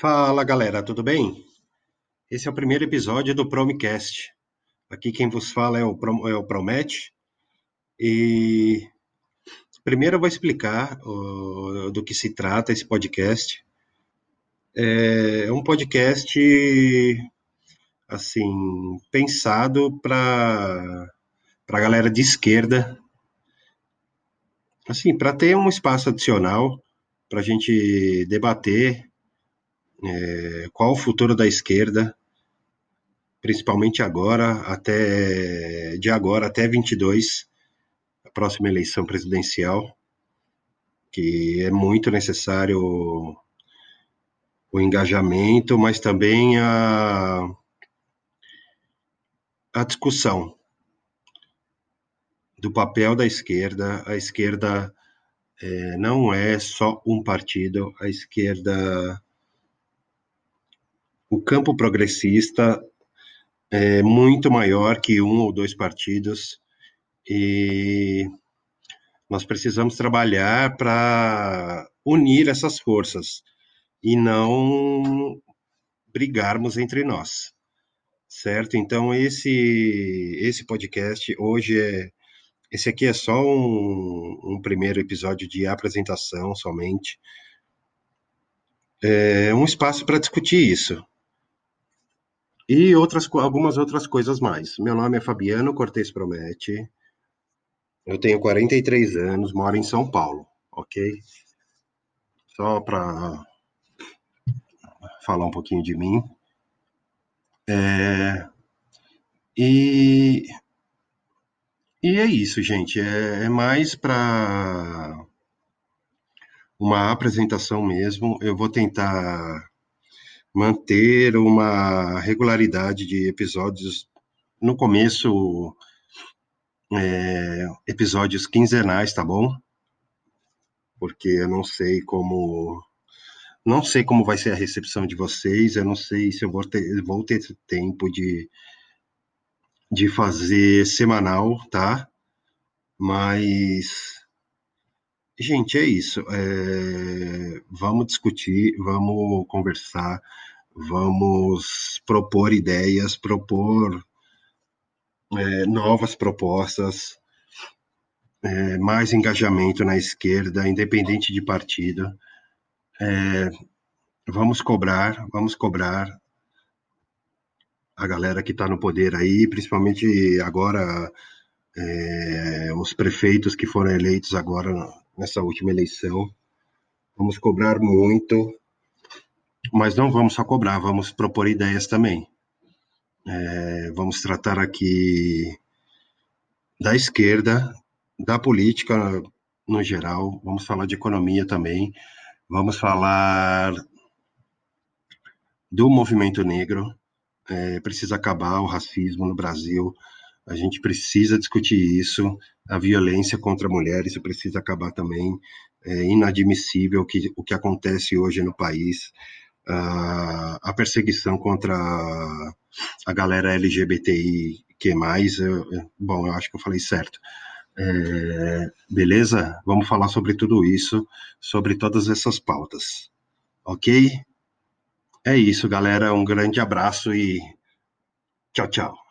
Fala galera, tudo bem? Esse é o primeiro episódio do Promcast. Aqui quem vos fala é o, Prom é o Promete. E primeiro eu vou explicar uh, do que se trata esse podcast. É um podcast assim pensado para para a galera de esquerda, assim, para ter um espaço adicional para a gente debater é, qual o futuro da esquerda, principalmente agora, até de agora até 22, a próxima eleição presidencial, que é muito necessário o engajamento, mas também a, a discussão do papel da esquerda. A esquerda é, não é só um partido, a esquerda o campo progressista é muito maior que um ou dois partidos e nós precisamos trabalhar para unir essas forças e não brigarmos entre nós, certo? Então esse esse podcast hoje é esse aqui é só um, um primeiro episódio de apresentação somente, é um espaço para discutir isso e outras, algumas outras coisas mais. Meu nome é Fabiano Cortes Promete. Eu tenho 43 anos, moro em São Paulo, ok? Só para falar um pouquinho de mim. É, e, e é isso, gente. É, é mais para uma apresentação mesmo. Eu vou tentar manter uma regularidade de episódios. No começo, é, episódios quinzenais, tá bom? Porque eu não sei como. Não sei como vai ser a recepção de vocês, eu não sei se eu vou ter, vou ter tempo de, de fazer semanal, tá? Mas Gente, é isso. É, vamos discutir, vamos conversar, vamos propor ideias, propor é, novas propostas, é, mais engajamento na esquerda, independente de partido. É, vamos cobrar, vamos cobrar a galera que está no poder aí, principalmente agora os prefeitos que foram eleitos agora nessa última eleição. Vamos cobrar muito, mas não vamos só cobrar, vamos propor ideias também. É, vamos tratar aqui da esquerda, da política no geral, vamos falar de economia também, vamos falar do movimento negro. É, precisa acabar o racismo no Brasil, a gente precisa discutir isso. A violência contra mulheres precisa acabar também. É inadmissível que, o que acontece hoje no país. Uh, a perseguição contra a galera LGBTI que mais, eu, bom, eu acho que eu falei certo. É, beleza? Vamos falar sobre tudo isso, sobre todas essas pautas. Ok? É isso, galera. Um grande abraço e tchau, tchau.